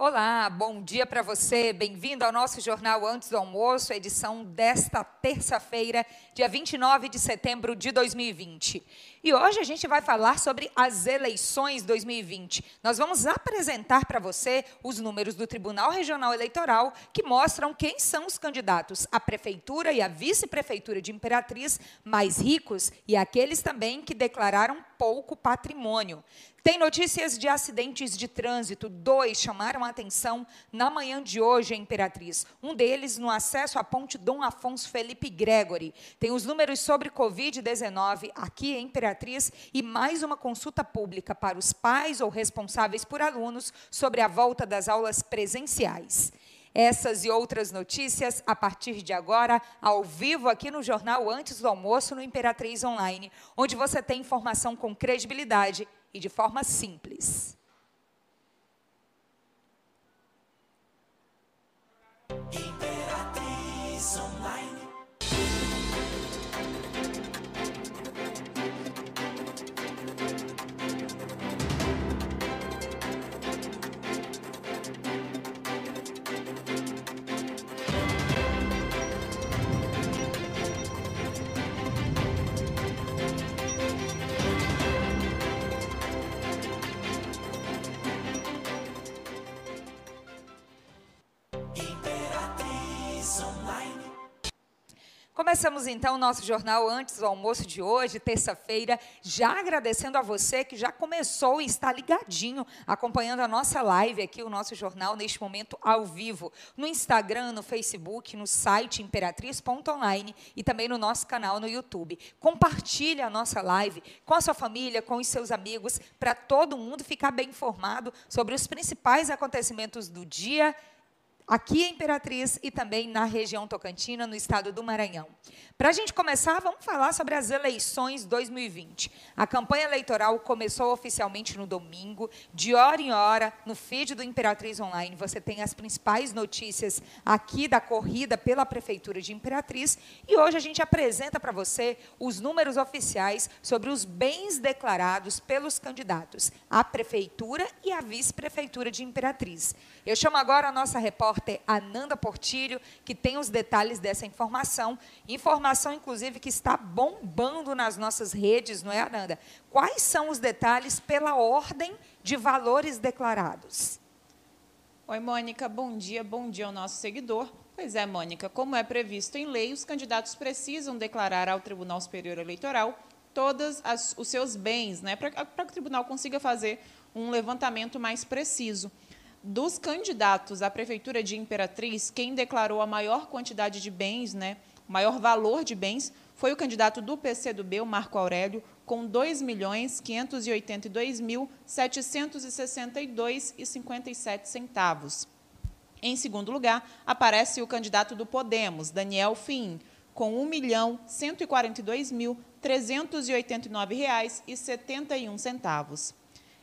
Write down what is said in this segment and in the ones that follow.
Olá, bom dia para você. Bem-vindo ao nosso jornal Antes do Almoço, edição desta terça-feira, dia 29 de setembro de 2020. E hoje a gente vai falar sobre as eleições 2020. Nós vamos apresentar para você os números do Tribunal Regional Eleitoral que mostram quem são os candidatos à prefeitura e à vice-prefeitura de Imperatriz mais ricos e aqueles também que declararam pouco patrimônio. Tem notícias de acidentes de trânsito. Dois chamaram a atenção na manhã de hoje em Imperatriz. Um deles no acesso à ponte Dom Afonso Felipe Gregory. Tem os números sobre Covid-19 aqui em Imperatriz e mais uma consulta pública para os pais ou responsáveis por alunos sobre a volta das aulas presenciais. Essas e outras notícias a partir de agora, ao vivo aqui no jornal Antes do Almoço no Imperatriz Online, onde você tem informação com credibilidade e de forma simples. Começamos então o nosso jornal antes do almoço de hoje, terça-feira, já agradecendo a você que já começou e está ligadinho, acompanhando a nossa live aqui, o nosso jornal, neste momento ao vivo, no Instagram, no Facebook, no site imperatriz.online e também no nosso canal no YouTube. Compartilhe a nossa live com a sua família, com os seus amigos, para todo mundo ficar bem informado sobre os principais acontecimentos do dia aqui em Imperatriz e também na região tocantina, no estado do Maranhão. Para a gente começar, vamos falar sobre as eleições 2020. A campanha eleitoral começou oficialmente no domingo, de hora em hora, no feed do Imperatriz Online. Você tem as principais notícias aqui da corrida pela Prefeitura de Imperatriz. E hoje a gente apresenta para você os números oficiais sobre os bens declarados pelos candidatos à Prefeitura e à Vice-Prefeitura de Imperatriz. Eu chamo agora a nossa repórter repórter Ananda Portilho, que tem os detalhes dessa informação. Informação, inclusive, que está bombando nas nossas redes, não é, Ananda? Quais são os detalhes pela ordem de valores declarados? Oi, Mônica, bom dia, bom dia ao nosso seguidor. Pois é, Mônica, como é previsto em lei, os candidatos precisam declarar ao Tribunal Superior Eleitoral todos os seus bens, né, para que o tribunal consiga fazer um levantamento mais preciso. Dos candidatos à prefeitura de Imperatriz, quem declarou a maior quantidade de bens, né, maior valor de bens, foi o candidato do PCdoB, o Marco Aurélio, com R$ 2.582.762,57 Em segundo lugar, aparece o candidato do Podemos, Daniel Fim, com R$ 1.142.389,71.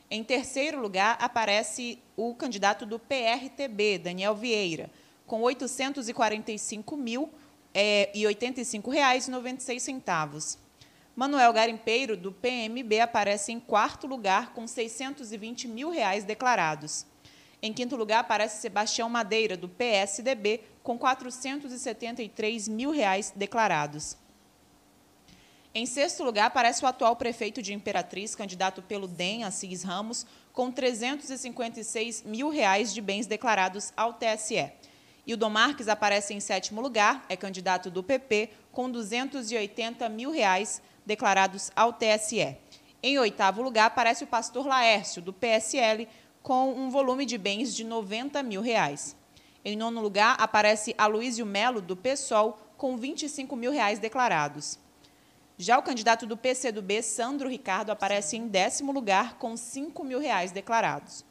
Em terceiro lugar, aparece o candidato do PRTB, Daniel Vieira, com R$ 845.085,96. É, Manuel Garimpeiro, do PMB, aparece em quarto lugar, com 620 mil reais declarados. Em quinto lugar, aparece Sebastião Madeira, do PSDB, com 473 mil reais declarados. Em sexto lugar, aparece o atual prefeito de Imperatriz, candidato pelo DEM, Assis Ramos, com 356 mil reais de bens declarados ao TSE. E o Marques aparece em sétimo lugar, é candidato do PP, com 280 mil reais declarados ao TSE. Em oitavo lugar, aparece o pastor Laércio, do PSL, com um volume de bens de 90 mil reais. Em nono lugar, aparece Aloysio Melo, do PSOL, com 25 mil reais declarados. Já o candidato do PCdoB, Sandro Ricardo, aparece em décimo lugar, com 5 mil reais declarados.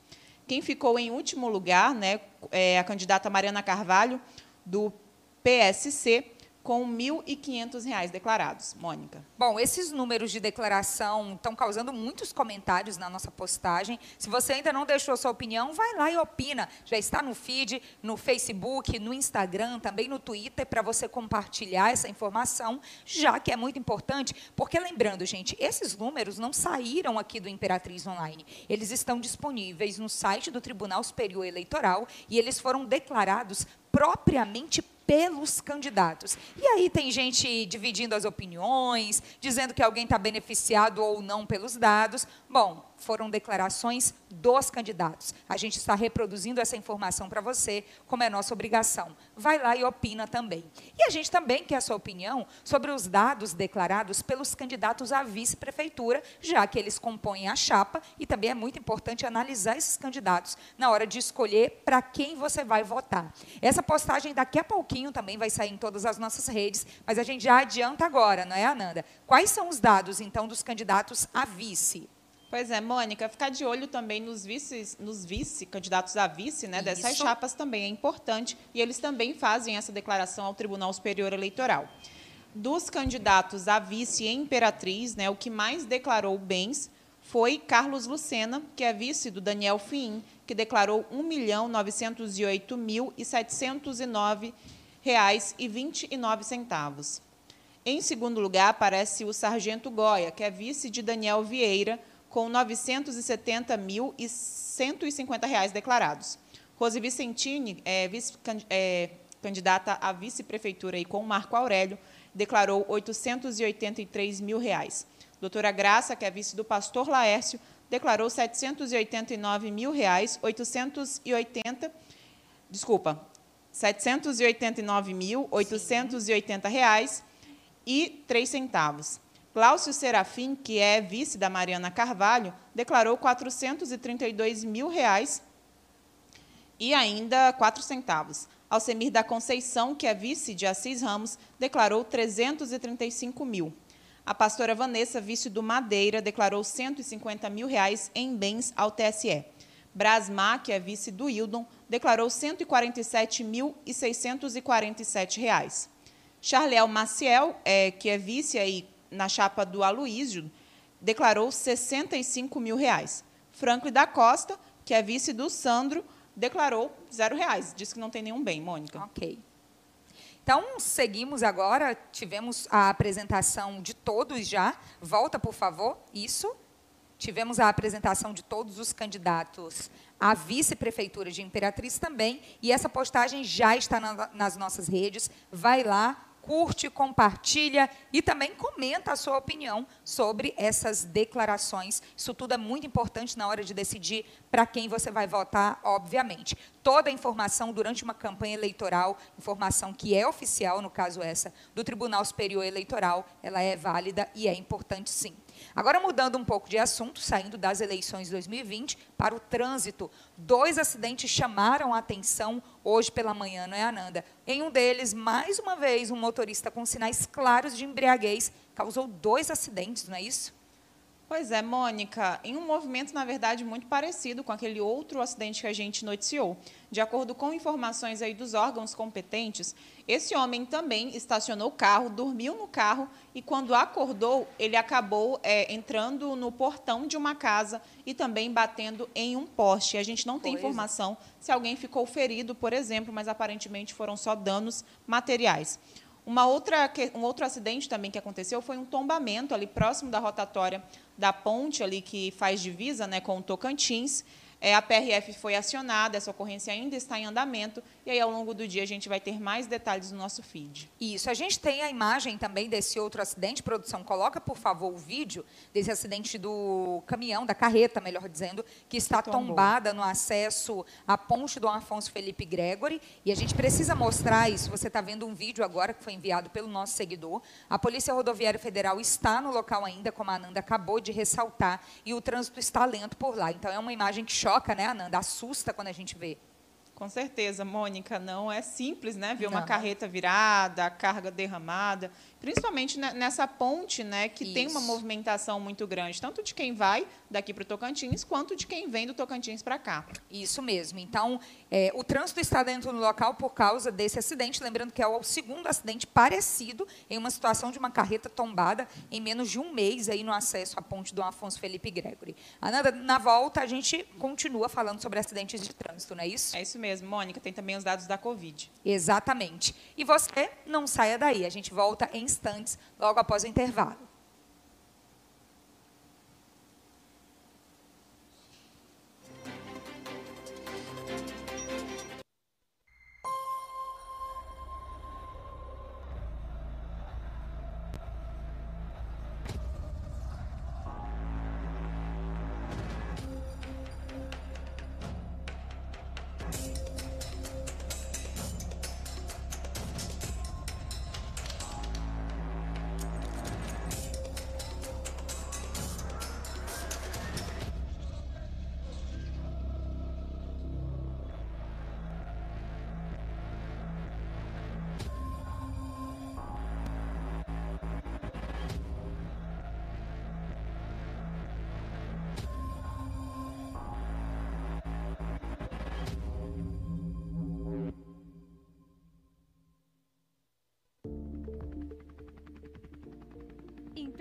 Quem ficou em último lugar, né, é a candidata Mariana Carvalho, do PSC, com R$ 1.500 declarados. Mônica. Bom, esses números de declaração estão causando muitos comentários na nossa postagem. Se você ainda não deixou sua opinião, vai lá e opina. Já está no feed, no Facebook, no Instagram, também no Twitter, para você compartilhar essa informação, já que é muito importante. Porque, lembrando, gente, esses números não saíram aqui do Imperatriz Online. Eles estão disponíveis no site do Tribunal Superior Eleitoral e eles foram declarados propriamente pelos candidatos. E aí tem gente dividindo as opiniões, dizendo que alguém está beneficiado ou não pelos dados. Bom, foram declarações dos candidatos. A gente está reproduzindo essa informação para você, como é nossa obrigação. Vai lá e opina também. E a gente também quer a sua opinião sobre os dados declarados pelos candidatos à vice-prefeitura, já que eles compõem a chapa, e também é muito importante analisar esses candidatos na hora de escolher para quem você vai votar. Essa postagem daqui a pouquinho também vai sair em todas as nossas redes, mas a gente já adianta agora, não é, Ananda? Quais são os dados, então, dos candidatos a vice? Pois é, Mônica, ficar de olho também nos vice, nos vice candidatos a vice, né, dessas Isso. chapas também é importante, e eles também fazem essa declaração ao Tribunal Superior Eleitoral. Dos candidatos a vice e Imperatriz, né, o que mais declarou bens foi Carlos Lucena, que é vice do Daniel Fim, que declarou R$ 1.908.709,29. Em segundo lugar, aparece o Sargento Goya, que é vice de Daniel Vieira, com 970.150 reais declarados. Rose Vicentini, é, vice, é, candidata à vice-prefeitura e com Marco Aurélio, declarou 883 mil reais. Doutora Graça, que é vice do pastor Laércio, declarou 789 mil reais, 880, desculpa, 789.880 reais e centavos. Cláudio Serafim, que é vice da Mariana Carvalho, declarou 432 mil reais e ainda quatro centavos. Alcemir da Conceição, que é vice de Assis Ramos, declarou 335 mil. A pastora Vanessa, vice do Madeira, declarou 150 mil reais em bens ao TSE. Brasmar, que é vice do Hildon, declarou 147.647 reais. Charlel Maciel, é, que é vice aí na chapa do Aloísio, declarou 65 mil reais. Franklin da Costa, que é vice do Sandro, declarou zero reais. Disse que não tem nenhum bem, Mônica. Ok. Então, seguimos agora. Tivemos a apresentação de todos já. Volta, por favor. Isso. Tivemos a apresentação de todos os candidatos à vice-prefeitura de Imperatriz também. E essa postagem já está na, nas nossas redes. Vai lá, curte, compartilha e também comenta a sua opinião sobre essas declarações. Isso tudo é muito importante na hora de decidir para quem você vai votar, obviamente. Toda a informação durante uma campanha eleitoral, informação que é oficial, no caso essa, do Tribunal Superior Eleitoral, ela é válida e é importante sim. Agora, mudando um pouco de assunto, saindo das eleições de 2020 para o trânsito, dois acidentes chamaram a atenção hoje pela manhã, não é, Ananda? Em um deles, mais uma vez, um motorista com sinais claros de embriaguez causou dois acidentes, não é isso? Pois é, Mônica, em um movimento, na verdade, muito parecido com aquele outro acidente que a gente noticiou. De acordo com informações aí dos órgãos competentes, esse homem também estacionou o carro, dormiu no carro e, quando acordou, ele acabou é, entrando no portão de uma casa e também batendo em um poste. A gente não tem pois. informação se alguém ficou ferido, por exemplo, mas aparentemente foram só danos materiais. Uma outra, um outro acidente também que aconteceu foi um tombamento ali próximo da rotatória da ponte ali que faz divisa né, com o Tocantins. É, a PRF foi acionada, essa ocorrência ainda está em andamento, e aí ao longo do dia a gente vai ter mais detalhes no nosso feed. Isso, a gente tem a imagem também desse outro acidente, produção, coloca por favor o vídeo desse acidente do caminhão, da carreta, melhor dizendo, que está que tombada no acesso à ponte do Afonso Felipe Gregory, e a gente precisa mostrar isso, você está vendo um vídeo agora que foi enviado pelo nosso seguidor, a Polícia Rodoviária Federal está no local ainda, como a Ananda acabou de ressaltar, e o trânsito está lento por lá, então é uma imagem que choca, né, Ananda? Assusta quando a gente vê. Com certeza, Mônica, não é simples, né? Ver não. uma carreta virada, a carga derramada, principalmente nessa ponte, né, que Isso. tem uma movimentação muito grande, tanto de quem vai daqui para o Tocantins, quanto de quem vem do Tocantins para cá. Isso mesmo. Então, é, o trânsito está dentro do local por causa desse acidente, lembrando que é o segundo acidente parecido em uma situação de uma carreta tombada em menos de um mês aí no acesso à ponte do Afonso Felipe Gregory. Ananda, na volta a gente continua falando sobre acidentes de trânsito, não é isso? É isso mesmo, Mônica. Tem também os dados da Covid. Exatamente. E você não saia daí. A gente volta em instantes, logo após o intervalo.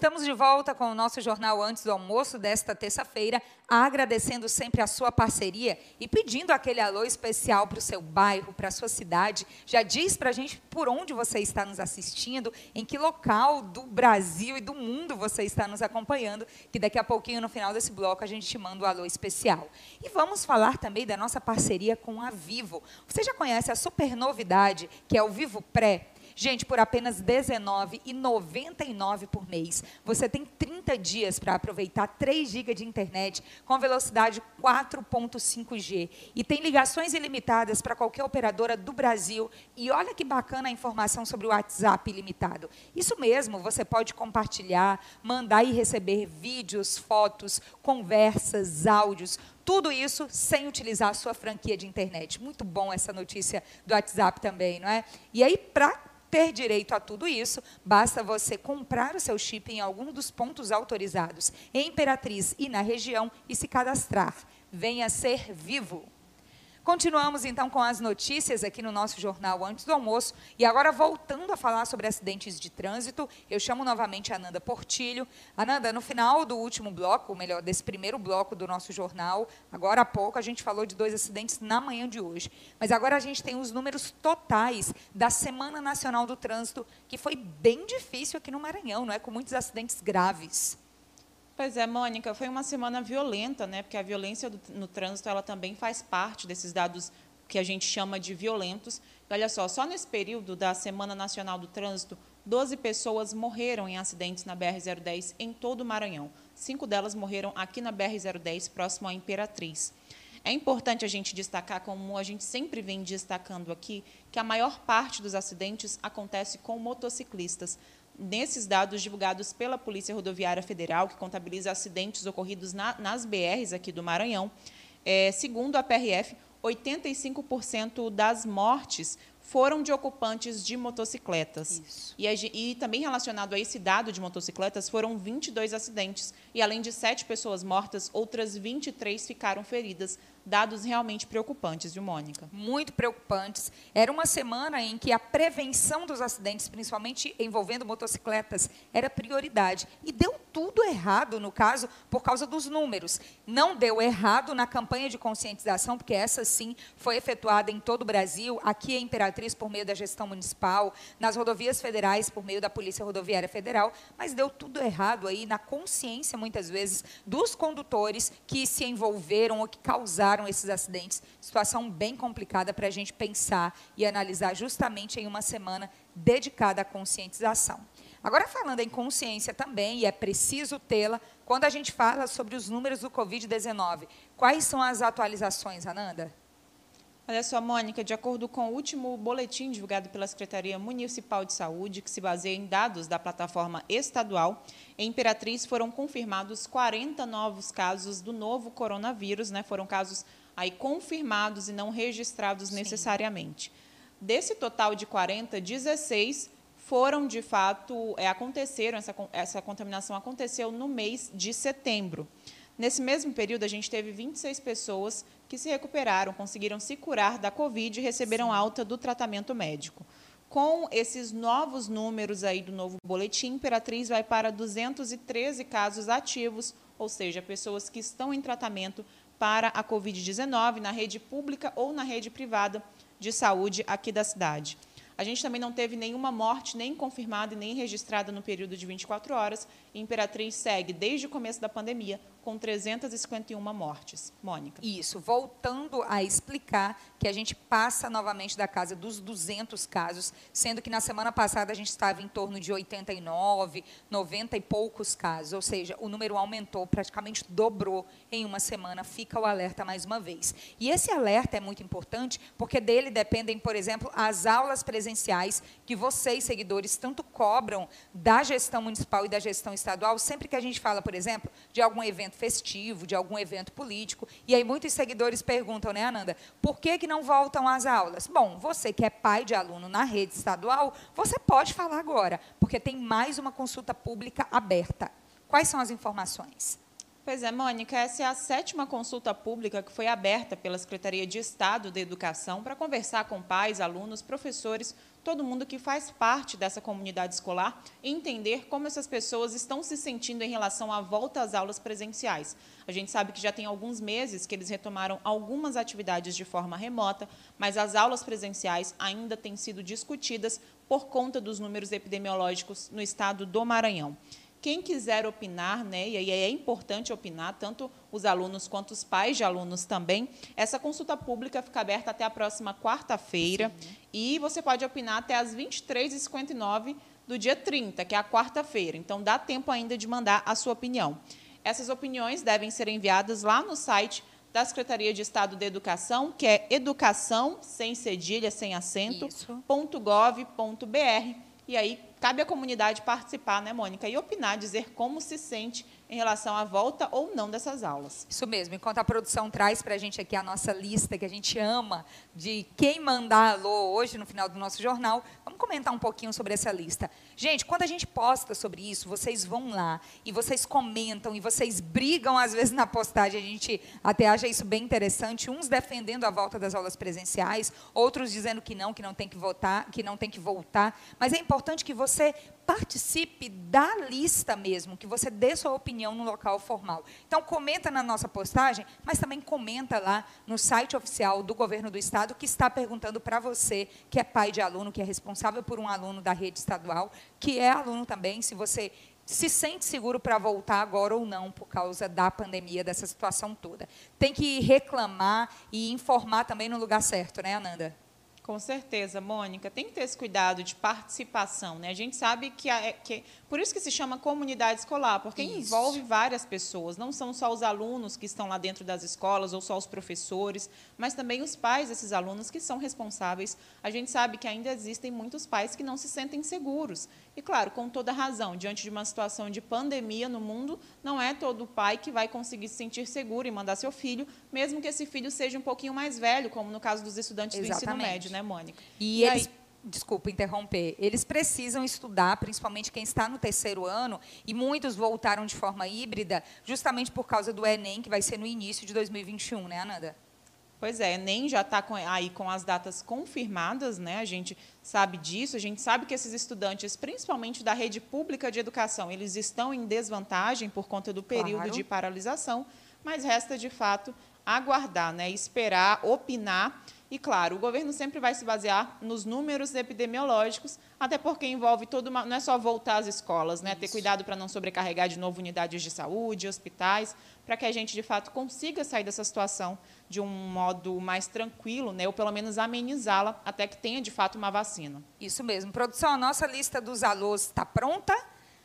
Estamos de volta com o nosso jornal antes do almoço desta terça-feira, agradecendo sempre a sua parceria e pedindo aquele alô especial para o seu bairro, para a sua cidade. Já diz para a gente por onde você está nos assistindo, em que local do Brasil e do mundo você está nos acompanhando, que daqui a pouquinho, no final desse bloco, a gente te manda o um alô especial. E vamos falar também da nossa parceria com a Vivo. Você já conhece a super novidade, que é o Vivo Pré? Gente, por apenas R$19,99 por mês, você tem 30 dias para aproveitar 3 GB de internet com velocidade 4.5G. E tem ligações ilimitadas para qualquer operadora do Brasil. E olha que bacana a informação sobre o WhatsApp ilimitado. Isso mesmo, você pode compartilhar, mandar e receber vídeos, fotos, conversas, áudios, tudo isso sem utilizar a sua franquia de internet. Muito bom essa notícia do WhatsApp também, não é? E aí, para ter direito a tudo isso, basta você comprar o seu chip em algum dos pontos autorizados em Imperatriz e na região e se cadastrar. Venha ser vivo. Continuamos então com as notícias aqui no nosso jornal antes do almoço. E agora, voltando a falar sobre acidentes de trânsito, eu chamo novamente a Ananda Portilho. Ananda, no final do último bloco, ou melhor, desse primeiro bloco do nosso jornal, agora há pouco a gente falou de dois acidentes na manhã de hoje. Mas agora a gente tem os números totais da Semana Nacional do Trânsito, que foi bem difícil aqui no Maranhão, não é? Com muitos acidentes graves. Pois é, Mônica, foi uma semana violenta, né? Porque a violência no trânsito ela também faz parte desses dados que a gente chama de violentos. Olha só, só nesse período da Semana Nacional do Trânsito, 12 pessoas morreram em acidentes na BR-010 em todo o Maranhão. Cinco delas morreram aqui na BR-010, próximo à Imperatriz. É importante a gente destacar, como a gente sempre vem destacando aqui, que a maior parte dos acidentes acontece com motociclistas nesses dados divulgados pela Polícia Rodoviária Federal, que contabiliza acidentes ocorridos na, nas BRs aqui do Maranhão, é, segundo a PRF, 85% das mortes foram de ocupantes de motocicletas. E, e, também relacionado a esse dado de motocicletas, foram 22 acidentes. E além de sete pessoas mortas, outras 23 ficaram feridas dados realmente preocupantes, viu, Mônica? Muito preocupantes. Era uma semana em que a prevenção dos acidentes, principalmente envolvendo motocicletas, era prioridade. E deu tudo errado, no caso, por causa dos números. Não deu errado na campanha de conscientização, porque essa sim foi efetuada em todo o Brasil, aqui em Imperatriz por meio da gestão municipal, nas rodovias federais por meio da Polícia Rodoviária Federal, mas deu tudo errado aí na consciência, muitas vezes, dos condutores que se envolveram ou que causaram aumentaram esses acidentes. Situação bem complicada para a gente pensar e analisar justamente em uma semana dedicada à conscientização. Agora, falando em consciência também, e é preciso tê-la, quando a gente fala sobre os números do Covid-19, quais são as atualizações, Ananda? Olha só, Mônica, de acordo com o último boletim divulgado pela Secretaria Municipal de Saúde, que se baseia em dados da plataforma estadual, em Imperatriz foram confirmados 40 novos casos do novo coronavírus, né? Foram casos aí confirmados e não registrados Sim. necessariamente. Desse total de 40, 16 foram de fato é, aconteceram essa, essa contaminação aconteceu no mês de setembro. Nesse mesmo período, a gente teve 26 pessoas que se recuperaram, conseguiram se curar da Covid e receberam Sim. alta do tratamento médico. Com esses novos números aí do novo boletim, Imperatriz vai para 213 casos ativos, ou seja, pessoas que estão em tratamento para a Covid-19 na rede pública ou na rede privada de saúde aqui da cidade. A gente também não teve nenhuma morte, nem confirmada e nem registrada no período de 24 horas. Imperatriz segue, desde o começo da pandemia, com 351 mortes. Mônica. Isso, voltando a explicar que a gente passa novamente da casa dos 200 casos, sendo que na semana passada a gente estava em torno de 89, 90 e poucos casos, ou seja, o número aumentou, praticamente dobrou em uma semana. Fica o alerta mais uma vez. E esse alerta é muito importante porque dele dependem, por exemplo, as aulas presenciais que vocês, seguidores, tanto cobram da gestão municipal e da gestão estadual, sempre que a gente fala, por exemplo, de algum evento festivo, de algum evento político. E aí muitos seguidores perguntam, né, Ananda, por que, que não voltam às aulas? Bom, você que é pai de aluno na rede estadual, você pode falar agora, porque tem mais uma consulta pública aberta. Quais são as informações? Pois é, Mônica, essa é a sétima consulta pública que foi aberta pela Secretaria de Estado da Educação para conversar com pais, alunos, professores todo mundo que faz parte dessa comunidade escolar entender como essas pessoas estão se sentindo em relação à volta às aulas presenciais. A gente sabe que já tem alguns meses que eles retomaram algumas atividades de forma remota, mas as aulas presenciais ainda têm sido discutidas por conta dos números epidemiológicos no estado do Maranhão. Quem quiser opinar, né, e aí é importante opinar, tanto os alunos quanto os pais de alunos também, essa consulta pública fica aberta até a próxima quarta-feira e você pode opinar até as 23h59 do dia 30, que é a quarta-feira. Então, dá tempo ainda de mandar a sua opinião. Essas opiniões devem ser enviadas lá no site da Secretaria de Estado de Educação, que é educação, sem cedilha, sem acento, .gov.br. E aí, cabe à comunidade participar, né, Mônica, e opinar, dizer como se sente em relação à volta ou não dessas aulas. Isso mesmo. Enquanto a produção traz para a gente aqui a nossa lista que a gente ama de quem mandar alô hoje no final do nosso jornal, vamos comentar um pouquinho sobre essa lista. Gente, quando a gente posta sobre isso, vocês vão lá e vocês comentam e vocês brigam às vezes na postagem. A gente até acha isso bem interessante, uns defendendo a volta das aulas presenciais, outros dizendo que não, que não tem que votar, que não tem que voltar. Mas é importante que você participe da lista mesmo, que você dê sua opinião no local formal. Então, comenta na nossa postagem, mas também comenta lá no site oficial do Governo do Estado, que está perguntando para você, que é pai de aluno, que é responsável por um aluno da rede estadual, que é aluno também, se você se sente seguro para voltar agora ou não, por causa da pandemia, dessa situação toda. Tem que reclamar e informar também no lugar certo, né, Ananda? Com certeza, Mônica. Tem que ter esse cuidado de participação. Né? A gente sabe que, a, que por isso que se chama comunidade escolar, porque isso. envolve várias pessoas. Não são só os alunos que estão lá dentro das escolas ou só os professores, mas também os pais desses alunos que são responsáveis. A gente sabe que ainda existem muitos pais que não se sentem seguros. E, claro, com toda razão, diante de uma situação de pandemia no mundo, não é todo pai que vai conseguir se sentir seguro e mandar seu filho, mesmo que esse filho seja um pouquinho mais velho, como no caso dos estudantes Exatamente. do ensino médio, né, Mônica? E, e eles aí, desculpa interromper, eles precisam estudar, principalmente quem está no terceiro ano, e muitos voltaram de forma híbrida, justamente por causa do Enem, que vai ser no início de 2021, né, Ananda? Pois é, Enem já está aí com as datas confirmadas, né? A gente sabe disso, a gente sabe que esses estudantes, principalmente da rede pública de educação, eles estão em desvantagem por conta do período claro. de paralisação, mas resta de fato aguardar, né? Esperar, opinar E, claro, o governo sempre vai se basear nos números epidemiológicos, até porque envolve todo uma, não é só voltar às escolas, né? ter cuidado para não sobrecarregar de novo unidades de saúde, hospitais, para que a gente, de fato, consiga sair dessa situação de um modo mais tranquilo, né? ou pelo menos amenizá-la, até que tenha, de fato, uma vacina. Isso mesmo. Produção, a nossa lista dos alôs está pronta?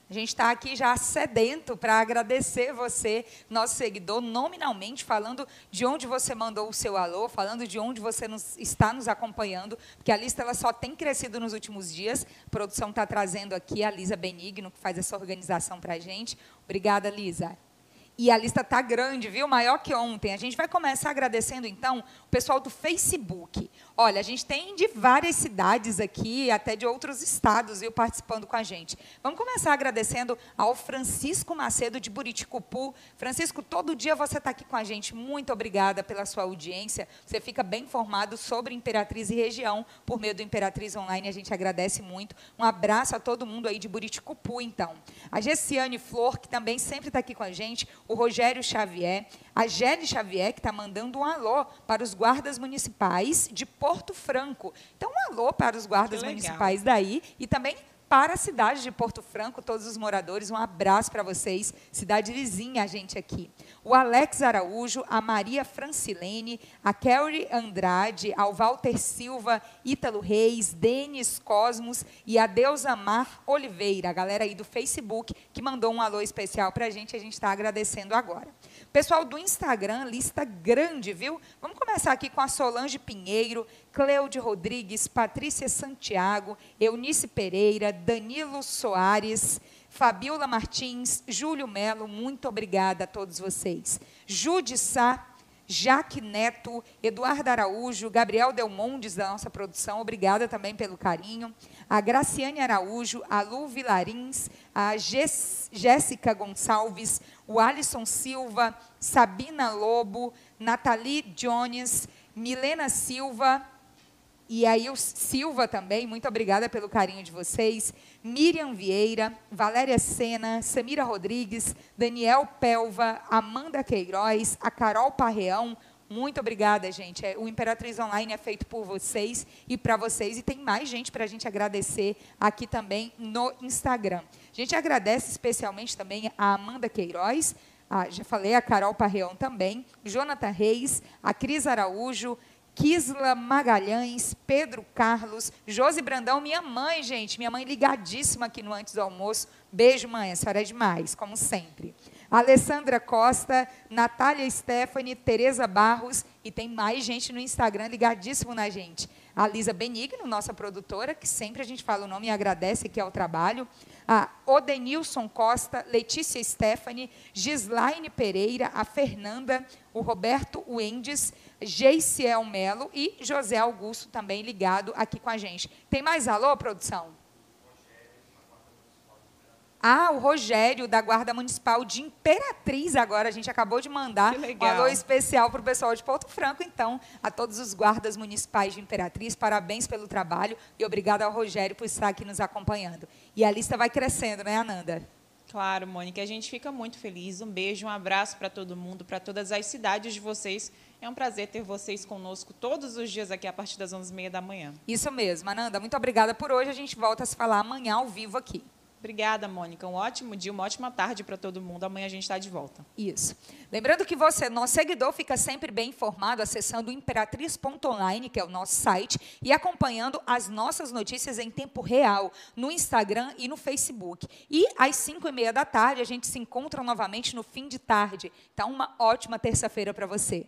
A gente está aqui já sedento para agradecer você, nosso seguidor, nominalmente, falando de onde você mandou o seu alô, falando de onde você nos, está nos acompanhando, porque a lista ela só tem crescido nos últimos dias. A produção está trazendo aqui a Lisa Benigno, que faz essa organização para a gente. Obrigada, Lisa. E a lista está grande, viu? Maior que ontem. A gente vai começar agradecendo, então, o pessoal do Facebook. Olha, a gente tem de várias cidades aqui, até de outros estados, viu, participando com a gente. Vamos começar agradecendo ao Francisco Macedo, de Buriticupu. Francisco, todo dia você está aqui com a gente. Muito obrigada pela sua audiência. Você fica bem informado sobre Imperatriz e região por meio do Imperatriz Online. A gente agradece muito. Um abraço a todo mundo aí de Buriticupu, então. A Gessiane Flor, que também sempre está aqui com a gente o Rogério Xavier, a Gélie Xavier, que está mandando um alô para os guardas municipais de Porto Franco. Então, um alô para os guardas municipais daí e também para a cidade de Porto Franco, todos os moradores, um abraço para vocês, cidade vizinha a gente aqui. O Alex Araújo, a Maria Francilene, a Kelly Andrade, ao Walter Silva, Ítalo Reis, Denis Cosmos e a Deusa Mar Oliveira, a galera aí do Facebook, que mandou um alô especial para a gente, a gente está agradecendo agora. Pessoal do Instagram, lista grande, viu? Vamos começar aqui com a Solange Pinheiro, Cleude Rodrigues, Patrícia Santiago, Eunice Pereira, Danilo Soares, Fabiola Martins, Júlio Melo, muito obrigada a todos vocês. Jude Sá, Jaque Neto, Eduardo Araújo, Gabriel Delmondes, da nossa produção, obrigada também pelo carinho. A Graciane Araújo, a Lu Vilarins, a Jéssica Gonçalves, o Alisson Silva, Sabina Lobo, Nathalie Jones, Milena Silva, e aí o Silva também, muito obrigada pelo carinho de vocês. Miriam Vieira, Valéria Sena, Samira Rodrigues, Daniel Pelva, Amanda Queiroz, a Carol Parreão. Muito obrigada, gente. É, o Imperatriz Online é feito por vocês e para vocês. E tem mais gente para a gente agradecer aqui também no Instagram. A gente agradece especialmente também a Amanda Queiroz, a, já falei, a Carol Parreão também, Jonathan Reis, a Cris Araújo, Kisla Magalhães, Pedro Carlos, Josi Brandão, minha mãe, gente, minha mãe ligadíssima aqui no Antes do Almoço. Beijo, mãe, a senhora é demais, como sempre. Alessandra Costa, Natália Stephanie, Tereza Barros e tem mais gente no Instagram ligadíssimo na gente. A Lisa Benigno, nossa produtora, que sempre a gente fala o nome e agradece que é o trabalho. A Odenilson Costa, Letícia Stephanie, Gislaine Pereira, a Fernanda, o Roberto Wendes, Geiciel Melo e José Augusto também ligado aqui com a gente. Tem mais alô, produção? Ah, o Rogério, da Guarda Municipal de Imperatriz, agora. A gente acabou de mandar um alô especial para o pessoal de Porto Franco. Então, a todos os guardas municipais de Imperatriz, parabéns pelo trabalho e obrigado ao Rogério por estar aqui nos acompanhando. E a lista vai crescendo, né, Ananda? Claro, Mônica. A gente fica muito feliz. Um beijo, um abraço para todo mundo, para todas as cidades de vocês. É um prazer ter vocês conosco todos os dias aqui a partir das 11h30 da manhã. Isso mesmo, Ananda. Muito obrigada por hoje. A gente volta a se falar amanhã ao vivo aqui. Obrigada, Mônica. Um ótimo dia, uma ótima tarde para todo mundo. Amanhã a gente está de volta. Isso. Lembrando que você, nosso seguidor, fica sempre bem informado acessando imperatriz.online, que é o nosso site, e acompanhando as nossas notícias em tempo real no Instagram e no Facebook. E às 5 e meia da tarde a gente se encontra novamente no fim de tarde. Então, uma ótima terça-feira para você.